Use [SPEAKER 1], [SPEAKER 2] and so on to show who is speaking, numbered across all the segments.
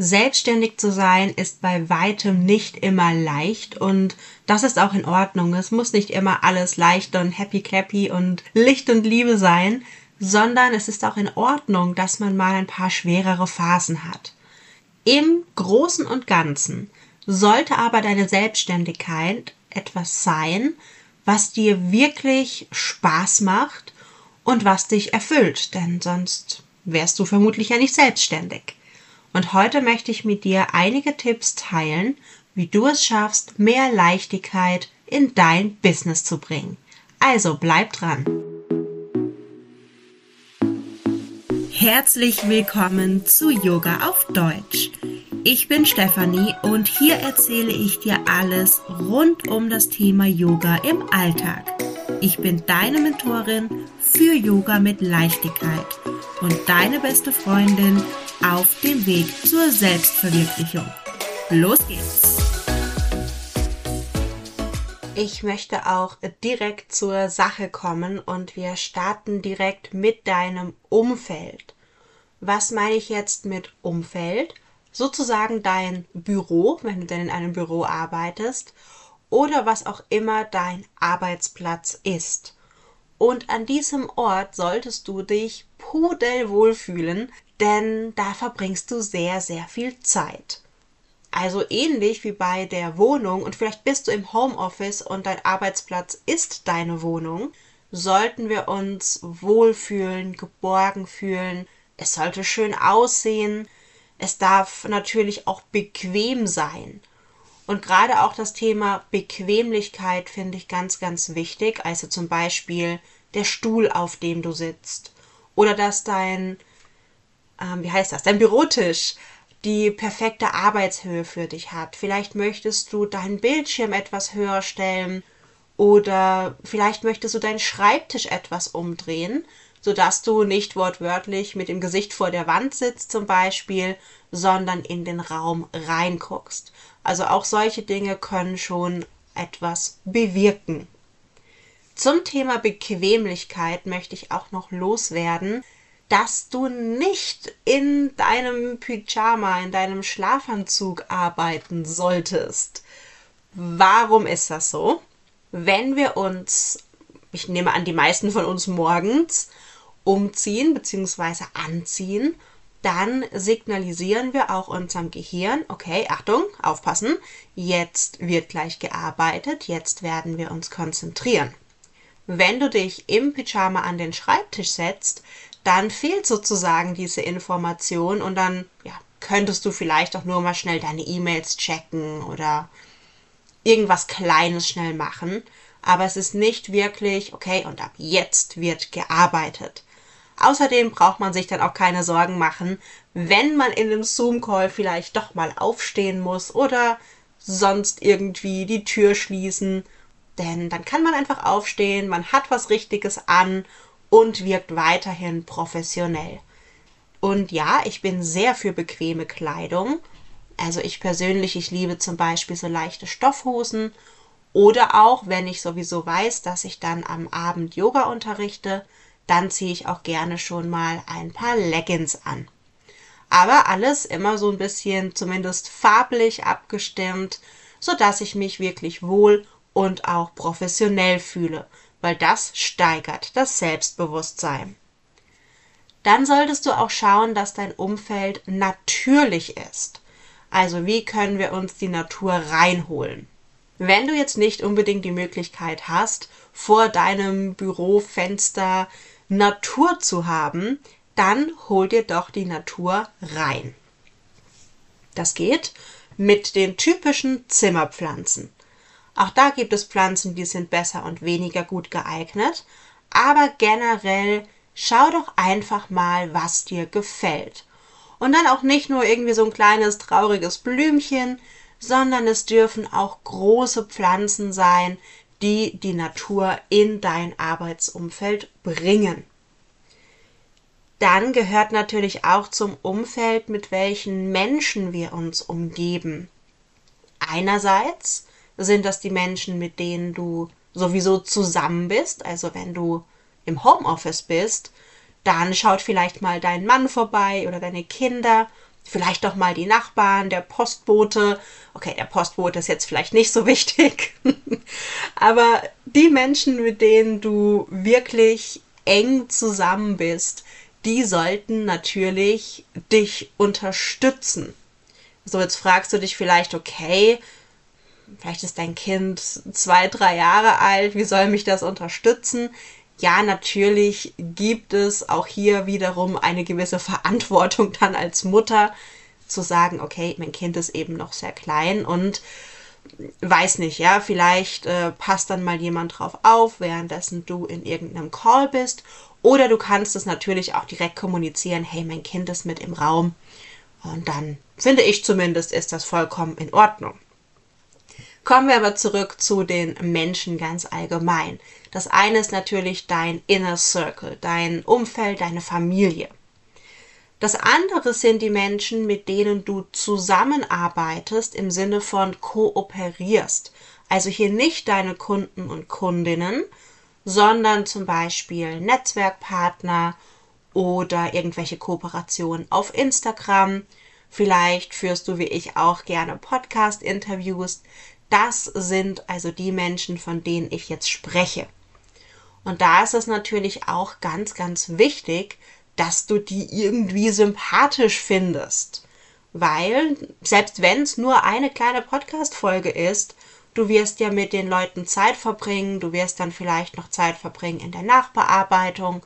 [SPEAKER 1] Selbstständig zu sein ist bei weitem nicht immer leicht und das ist auch in Ordnung. Es muss nicht immer alles leicht und happy clappy und Licht und Liebe sein, sondern es ist auch in Ordnung, dass man mal ein paar schwerere Phasen hat. Im Großen und Ganzen sollte aber deine Selbstständigkeit etwas sein, was dir wirklich Spaß macht und was dich erfüllt, denn sonst wärst du vermutlich ja nicht selbstständig. Und heute möchte ich mit dir einige Tipps teilen, wie du es schaffst, mehr Leichtigkeit in dein Business zu bringen. Also bleib dran. Herzlich willkommen zu Yoga auf Deutsch. Ich bin Stefanie und hier erzähle ich dir alles rund um das Thema Yoga im Alltag. Ich bin deine Mentorin für Yoga mit Leichtigkeit und deine beste Freundin auf dem Weg zur Selbstverwirklichung. Los geht's! Ich möchte auch direkt zur Sache kommen und wir starten direkt mit deinem Umfeld. Was meine ich jetzt mit Umfeld? Sozusagen dein Büro, wenn du denn in einem Büro arbeitest, oder was auch immer dein Arbeitsplatz ist. Und an diesem Ort solltest du dich pudelwohl fühlen, denn da verbringst du sehr, sehr viel Zeit. Also ähnlich wie bei der Wohnung und vielleicht bist du im Homeoffice und dein Arbeitsplatz ist deine Wohnung, sollten wir uns wohlfühlen, geborgen fühlen. Es sollte schön aussehen. Es darf natürlich auch bequem sein. Und gerade auch das Thema Bequemlichkeit finde ich ganz, ganz wichtig. Also zum Beispiel der Stuhl, auf dem du sitzt. Oder dass dein ähm, wie heißt das, dein Bürotisch die perfekte Arbeitshöhe für dich hat. Vielleicht möchtest du deinen Bildschirm etwas höher stellen oder vielleicht möchtest du deinen Schreibtisch etwas umdrehen, sodass du nicht wortwörtlich mit dem Gesicht vor der Wand sitzt zum Beispiel, sondern in den Raum reinguckst. Also auch solche Dinge können schon etwas bewirken. Zum Thema Bequemlichkeit möchte ich auch noch loswerden, dass du nicht in deinem Pyjama, in deinem Schlafanzug arbeiten solltest. Warum ist das so? Wenn wir uns, ich nehme an, die meisten von uns morgens umziehen bzw. anziehen, dann signalisieren wir auch unserem Gehirn, okay, Achtung, aufpassen, jetzt wird gleich gearbeitet, jetzt werden wir uns konzentrieren. Wenn du dich im Pyjama an den Schreibtisch setzt, dann fehlt sozusagen diese Information und dann ja, könntest du vielleicht auch nur mal schnell deine E-Mails checken oder irgendwas Kleines schnell machen. Aber es ist nicht wirklich, okay, und ab jetzt wird gearbeitet. Außerdem braucht man sich dann auch keine Sorgen machen, wenn man in einem Zoom-Call vielleicht doch mal aufstehen muss oder sonst irgendwie die Tür schließen. Denn dann kann man einfach aufstehen, man hat was Richtiges an und wirkt weiterhin professionell. Und ja, ich bin sehr für bequeme Kleidung. Also ich persönlich, ich liebe zum Beispiel so leichte Stoffhosen oder auch, wenn ich sowieso weiß, dass ich dann am Abend Yoga unterrichte, dann ziehe ich auch gerne schon mal ein paar Leggings an. Aber alles immer so ein bisschen zumindest farblich abgestimmt, sodass ich mich wirklich wohl und auch professionell fühle weil das steigert das Selbstbewusstsein. Dann solltest du auch schauen, dass dein Umfeld natürlich ist. Also wie können wir uns die Natur reinholen? Wenn du jetzt nicht unbedingt die Möglichkeit hast, vor deinem Bürofenster Natur zu haben, dann hol dir doch die Natur rein. Das geht mit den typischen Zimmerpflanzen. Auch da gibt es Pflanzen, die sind besser und weniger gut geeignet. Aber generell schau doch einfach mal, was dir gefällt. Und dann auch nicht nur irgendwie so ein kleines trauriges Blümchen, sondern es dürfen auch große Pflanzen sein, die die Natur in dein Arbeitsumfeld bringen. Dann gehört natürlich auch zum Umfeld, mit welchen Menschen wir uns umgeben. Einerseits sind das die Menschen, mit denen du sowieso zusammen bist. Also wenn du im Homeoffice bist, dann schaut vielleicht mal dein Mann vorbei oder deine Kinder. vielleicht doch mal die Nachbarn, der Postbote. Okay, der Postbote ist jetzt vielleicht nicht so wichtig, aber die Menschen, mit denen du wirklich eng zusammen bist, die sollten natürlich dich unterstützen. So, jetzt fragst du dich vielleicht, okay, vielleicht ist dein Kind zwei, drei Jahre alt, wie soll mich das unterstützen? Ja, natürlich gibt es auch hier wiederum eine gewisse Verantwortung dann als Mutter zu sagen, okay, mein Kind ist eben noch sehr klein und weiß nicht, ja, vielleicht äh, passt dann mal jemand drauf auf, währenddessen du in irgendeinem Call bist. Oder du kannst es natürlich auch direkt kommunizieren, hey, mein Kind ist mit im Raum. Und dann finde ich zumindest, ist das vollkommen in Ordnung. Kommen wir aber zurück zu den Menschen ganz allgemein. Das eine ist natürlich dein Inner Circle, dein Umfeld, deine Familie. Das andere sind die Menschen, mit denen du zusammenarbeitest im Sinne von kooperierst. Also hier nicht deine Kunden und Kundinnen, sondern zum Beispiel Netzwerkpartner oder irgendwelche Kooperationen auf Instagram. Vielleicht führst du wie ich auch gerne Podcast-Interviews. Das sind also die Menschen, von denen ich jetzt spreche. Und da ist es natürlich auch ganz, ganz wichtig, dass du die irgendwie sympathisch findest. Weil, selbst wenn es nur eine kleine Podcast-Folge ist, du wirst ja mit den Leuten Zeit verbringen, du wirst dann vielleicht noch Zeit verbringen in der Nachbearbeitung.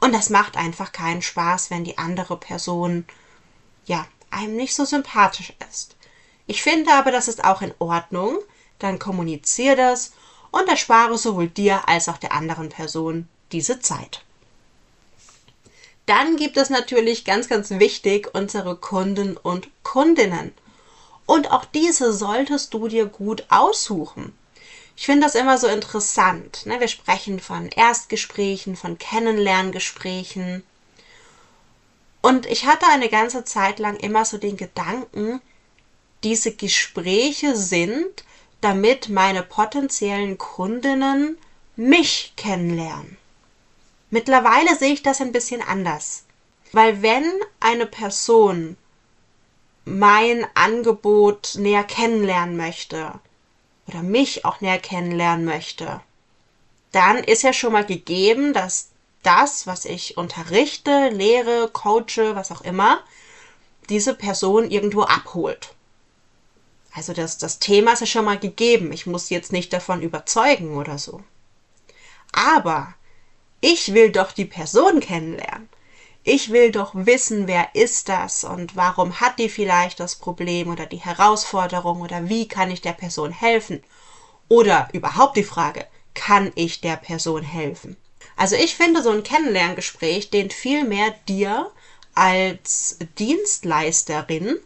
[SPEAKER 1] Und das macht einfach keinen Spaß, wenn die andere Person, ja, einem nicht so sympathisch ist. Ich finde aber, das ist auch in Ordnung. Dann kommuniziere das und erspare sowohl dir als auch der anderen Person diese Zeit. Dann gibt es natürlich ganz, ganz wichtig unsere Kunden und Kundinnen. Und auch diese solltest du dir gut aussuchen. Ich finde das immer so interessant. Ne? Wir sprechen von Erstgesprächen, von Kennenlerngesprächen. Und ich hatte eine ganze Zeit lang immer so den Gedanken, diese Gespräche sind, damit meine potenziellen Kundinnen mich kennenlernen. Mittlerweile sehe ich das ein bisschen anders. Weil wenn eine Person mein Angebot näher kennenlernen möchte oder mich auch näher kennenlernen möchte, dann ist ja schon mal gegeben, dass das, was ich unterrichte, lehre, coache, was auch immer, diese Person irgendwo abholt. Also das, das Thema ist ja schon mal gegeben. Ich muss jetzt nicht davon überzeugen oder so. Aber ich will doch die Person kennenlernen. Ich will doch wissen, wer ist das und warum hat die vielleicht das Problem oder die Herausforderung oder wie kann ich der Person helfen? Oder überhaupt die Frage, kann ich der Person helfen? Also ich finde, so ein Kennenlerngespräch dient viel mehr dir als Dienstleisterin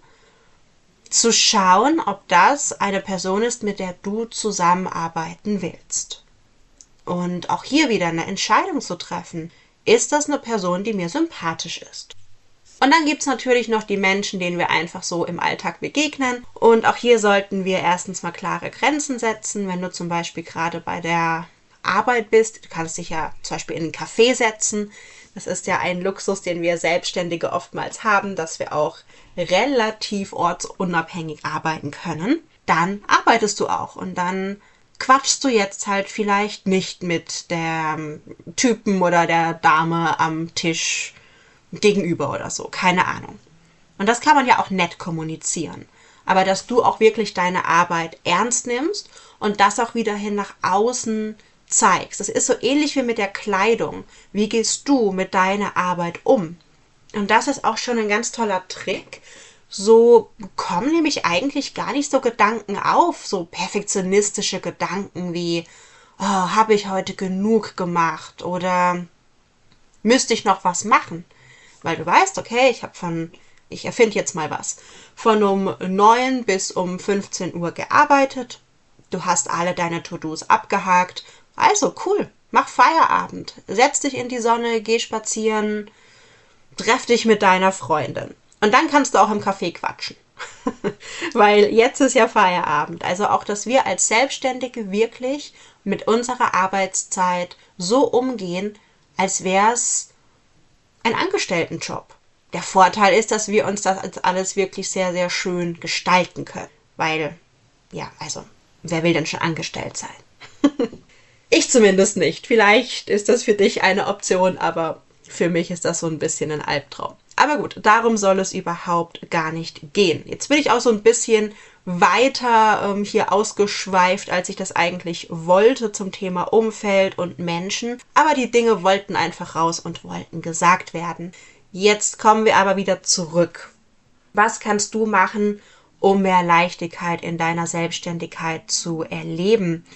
[SPEAKER 1] zu schauen, ob das eine Person ist, mit der du zusammenarbeiten willst. Und auch hier wieder eine Entscheidung zu treffen. Ist das eine Person, die mir sympathisch ist? Und dann gibt es natürlich noch die Menschen, denen wir einfach so im Alltag begegnen. Und auch hier sollten wir erstens mal klare Grenzen setzen. Wenn du zum Beispiel gerade bei der Arbeit bist, du kannst dich ja zum Beispiel in einen Café setzen. Das ist ja ein Luxus, den wir Selbstständige oftmals haben, dass wir auch relativ ortsunabhängig arbeiten können. Dann arbeitest du auch und dann quatschst du jetzt halt vielleicht nicht mit dem Typen oder der Dame am Tisch gegenüber oder so. Keine Ahnung. Und das kann man ja auch nett kommunizieren. Aber dass du auch wirklich deine Arbeit ernst nimmst und das auch wieder hin nach außen zeigst. Das ist so ähnlich wie mit der Kleidung. Wie gehst du mit deiner Arbeit um? Und das ist auch schon ein ganz toller Trick. So kommen nämlich eigentlich gar nicht so Gedanken auf, so perfektionistische Gedanken wie, oh, habe ich heute genug gemacht oder müsste ich noch was machen? Weil du weißt, okay, ich habe von, ich erfinde jetzt mal was, von um 9 bis um 15 Uhr gearbeitet. Du hast alle deine To-Dos abgehakt also cool, mach Feierabend, setz dich in die Sonne, geh spazieren, treff dich mit deiner Freundin. Und dann kannst du auch im Café quatschen. Weil jetzt ist ja Feierabend. Also auch, dass wir als Selbstständige wirklich mit unserer Arbeitszeit so umgehen, als wäre es ein Angestelltenjob. Der Vorteil ist, dass wir uns das alles wirklich sehr, sehr schön gestalten können. Weil, ja, also, wer will denn schon angestellt sein? ich zumindest nicht. Vielleicht ist das für dich eine Option, aber für mich ist das so ein bisschen ein Albtraum. Aber gut, darum soll es überhaupt gar nicht gehen. Jetzt bin ich auch so ein bisschen weiter ähm, hier ausgeschweift, als ich das eigentlich wollte zum Thema Umfeld und Menschen. Aber die Dinge wollten einfach raus und wollten gesagt werden. Jetzt kommen wir aber wieder zurück. Was kannst du machen, um mehr Leichtigkeit in deiner Selbstständigkeit zu erleben?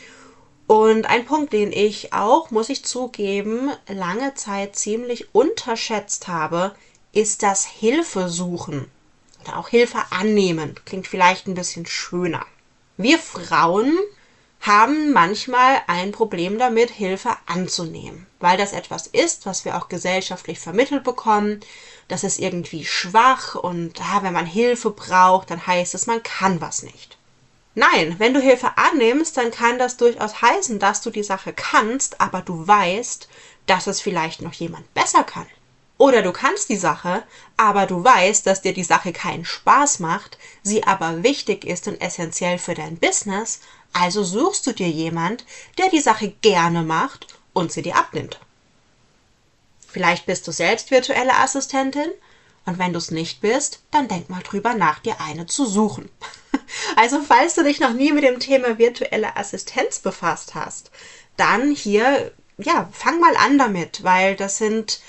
[SPEAKER 1] Und ein Punkt, den ich auch, muss ich zugeben, lange Zeit ziemlich unterschätzt habe, ist das Hilfe suchen oder auch Hilfe annehmen. Klingt vielleicht ein bisschen schöner. Wir Frauen haben manchmal ein Problem damit, Hilfe anzunehmen, weil das etwas ist, was wir auch gesellschaftlich vermittelt bekommen. Das ist irgendwie schwach und ah, wenn man Hilfe braucht, dann heißt es, man kann was nicht. Nein, wenn du Hilfe annimmst, dann kann das durchaus heißen, dass du die Sache kannst, aber du weißt, dass es vielleicht noch jemand besser kann. Oder du kannst die Sache, aber du weißt, dass dir die Sache keinen Spaß macht, sie aber wichtig ist und essentiell für dein Business, also suchst du dir jemand, der die Sache gerne macht und sie dir abnimmt. Vielleicht bist du selbst virtuelle Assistentin und wenn du es nicht bist, dann denk mal drüber nach, dir eine zu suchen. Also falls du dich noch nie mit dem Thema virtuelle Assistenz befasst hast, dann hier, ja, fang mal an damit, weil das sind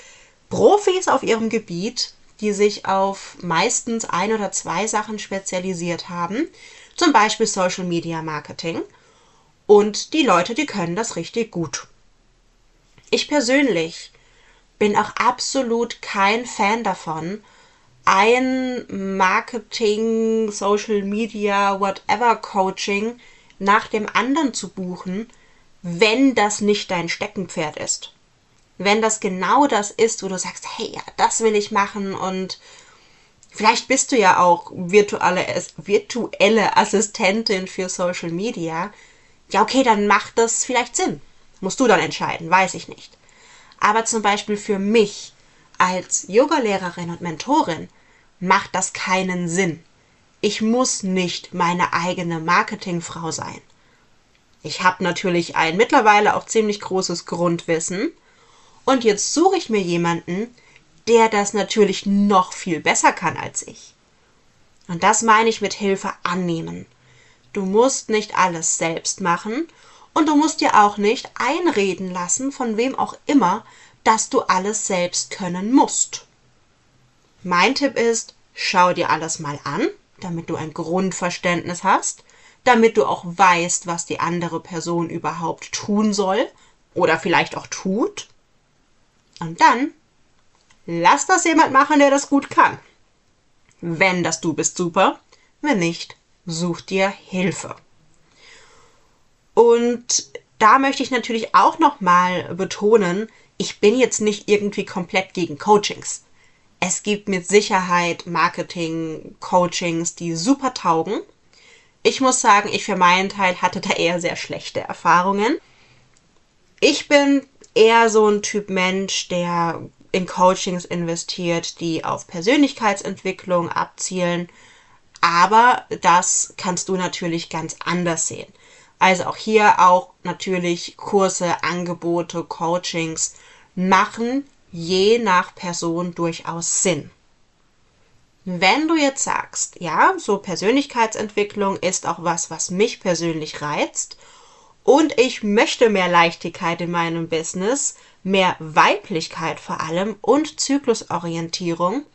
[SPEAKER 1] Profis auf ihrem Gebiet, die sich auf meistens ein oder zwei Sachen spezialisiert haben, zum Beispiel Social Media Marketing. Und die Leute, die können das richtig gut. Ich persönlich bin auch absolut kein Fan davon, ein Marketing, Social Media, whatever Coaching nach dem anderen zu buchen, wenn das nicht dein Steckenpferd ist. Wenn das genau das ist, wo du sagst, hey, ja, das will ich machen und vielleicht bist du ja auch virtuelle, virtuelle Assistentin für Social Media. Ja, okay, dann macht das vielleicht Sinn. Musst du dann entscheiden, weiß ich nicht. Aber zum Beispiel für mich als Yogalehrerin und Mentorin macht das keinen Sinn. Ich muss nicht meine eigene Marketingfrau sein. Ich habe natürlich ein mittlerweile auch ziemlich großes Grundwissen und jetzt suche ich mir jemanden, der das natürlich noch viel besser kann als ich. Und das meine ich mit Hilfe annehmen. Du musst nicht alles selbst machen und du musst dir auch nicht einreden lassen, von wem auch immer, dass du alles selbst können musst. Mein Tipp ist, schau dir alles mal an, damit du ein Grundverständnis hast, damit du auch weißt, was die andere Person überhaupt tun soll oder vielleicht auch tut. Und dann lass das jemand machen, der das gut kann. Wenn das du bist, super. Wenn nicht, such dir Hilfe. Und da möchte ich natürlich auch nochmal betonen, ich bin jetzt nicht irgendwie komplett gegen Coachings. Es gibt mit Sicherheit Marketing-Coachings, die super taugen. Ich muss sagen, ich für meinen Teil hatte da eher sehr schlechte Erfahrungen. Ich bin eher so ein Typ Mensch, der in Coachings investiert, die auf Persönlichkeitsentwicklung abzielen. Aber das kannst du natürlich ganz anders sehen. Also auch hier auch natürlich Kurse, Angebote, Coachings machen je nach Person durchaus Sinn. Wenn du jetzt sagst, ja, so Persönlichkeitsentwicklung ist auch was, was mich persönlich reizt und ich möchte mehr Leichtigkeit in meinem Business, mehr Weiblichkeit vor allem und Zyklusorientierung,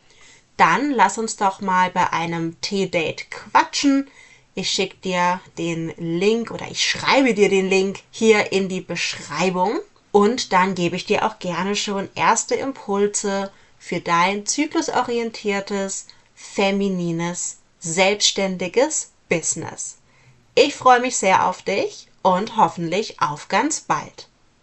[SPEAKER 1] dann lass uns doch mal bei einem T-Date quatschen. Ich schicke dir den Link oder ich schreibe dir den Link hier in die Beschreibung und dann gebe ich dir auch gerne schon erste Impulse für dein zyklusorientiertes, feminines, selbstständiges Business. Ich freue mich sehr auf dich und hoffentlich auf ganz bald.